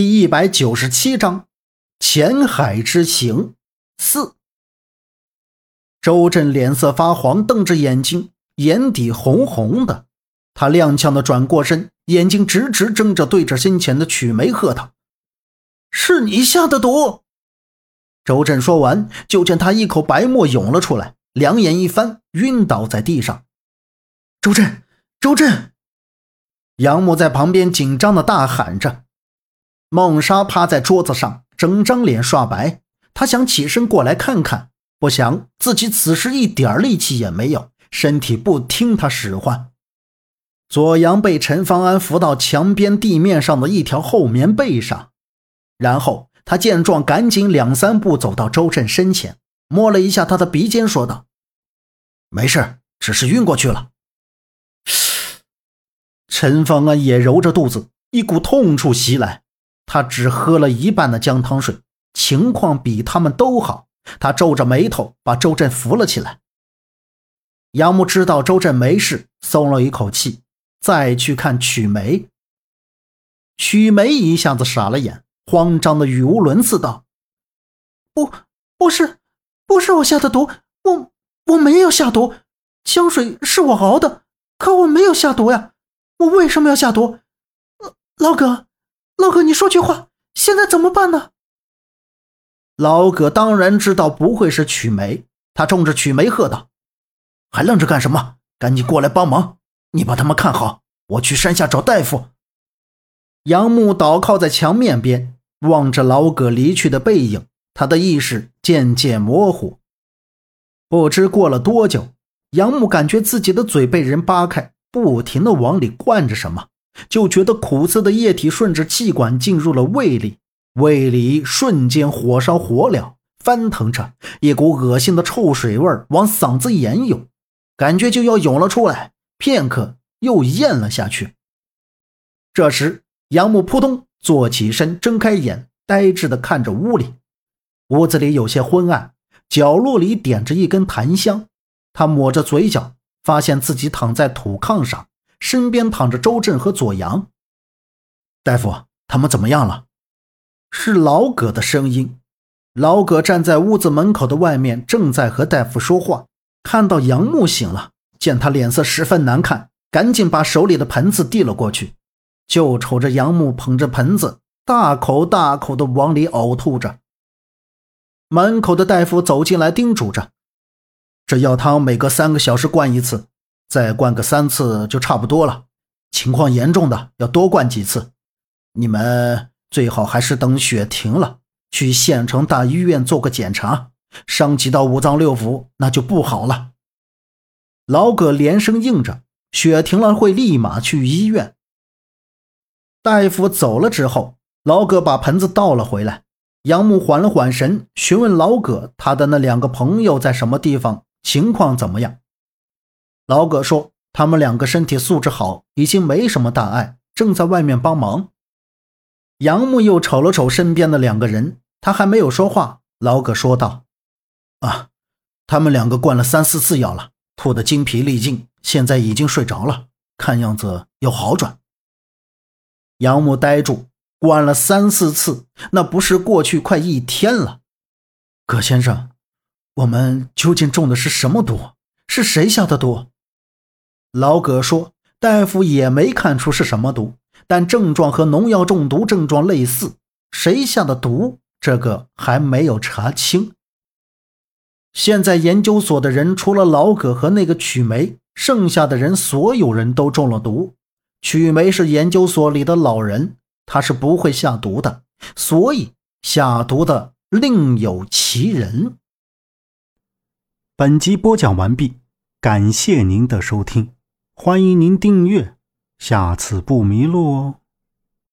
第一百九十七章浅海之行四。周震脸色发黄，瞪着眼睛，眼底红红的。他踉跄的转过身，眼睛直直睁着，对着身前的曲梅喝道：“是你下的毒！”周震说完，就见他一口白沫涌了出来，两眼一翻，晕倒在地上。周震，周震！杨木在旁边紧张的大喊着。孟莎趴在桌子上，整张脸刷白。她想起身过来看看，不想自己此时一点力气也没有，身体不听她使唤。左阳被陈方安扶到墙边地面上的一条厚棉被上，然后他见状，赶紧两三步走到周震身前，摸了一下他的鼻尖，说道：“没事，只是晕过去了。” 陈方安也揉着肚子，一股痛处袭来。他只喝了一半的姜汤水，情况比他们都好。他皱着眉头，把周震扶了起来。杨木知道周震没事，松了一口气，再去看曲梅。曲梅一下子傻了眼，慌张的语无伦次道：“不，不是，不是我下的毒，我我没有下毒，姜水是我熬的，可我没有下毒呀，我为什么要下毒？老葛。”老葛，你说句话，现在怎么办呢？老葛当然知道不会是曲梅，他冲着曲梅喝道：“还愣着干什么？赶紧过来帮忙！你把他们看好，我去山下找大夫。”杨木倒靠在墙面边，望着老葛离去的背影，他的意识渐渐模糊。不知过了多久，杨木感觉自己的嘴被人扒开，不停的往里灌着什么。就觉得苦涩的液体顺着气管进入了胃里，胃里瞬间火烧火燎，翻腾着一股恶心的臭水味往嗓子眼涌，感觉就要涌了出来。片刻又咽了下去。这时，杨木扑通坐起身，睁开眼，呆滞地看着屋里。屋子里有些昏暗，角落里点着一根檀香。他抹着嘴角，发现自己躺在土炕上。身边躺着周震和左阳。大夫，他们怎么样了？是老葛的声音。老葛站在屋子门口的外面，正在和大夫说话。看到杨木醒了，见他脸色十分难看，赶紧把手里的盆子递了过去。就瞅着杨木捧着盆子，大口大口的往里呕吐着。门口的大夫走进来，叮嘱着：“这药汤每隔三个小时灌一次。”再灌个三次就差不多了，情况严重的要多灌几次。你们最好还是等血停了，去县城大医院做个检查。伤及到五脏六腑，那就不好了。老葛连声应着，雪停了会立马去医院。大夫走了之后，老葛把盆子倒了回来。杨木缓了缓神，询问老葛他的那两个朋友在什么地方，情况怎么样。老葛说：“他们两个身体素质好，已经没什么大碍，正在外面帮忙。”杨木又瞅了瞅身边的两个人，他还没有说话。老葛说道：“啊，他们两个灌了三四次药了，吐得精疲力尽，现在已经睡着了，看样子有好转。”杨木呆住，灌了三四次，那不是过去快一天了？葛先生，我们究竟中的是什么毒？是谁下的毒？老葛说：“大夫也没看出是什么毒，但症状和农药中毒症状类似。谁下的毒，这个还没有查清。现在研究所的人除了老葛和那个曲梅，剩下的人所有人都中了毒。曲梅是研究所里的老人，他是不会下毒的，所以下毒的另有其人。”本集播讲完毕，感谢您的收听。欢迎您订阅，下次不迷路哦。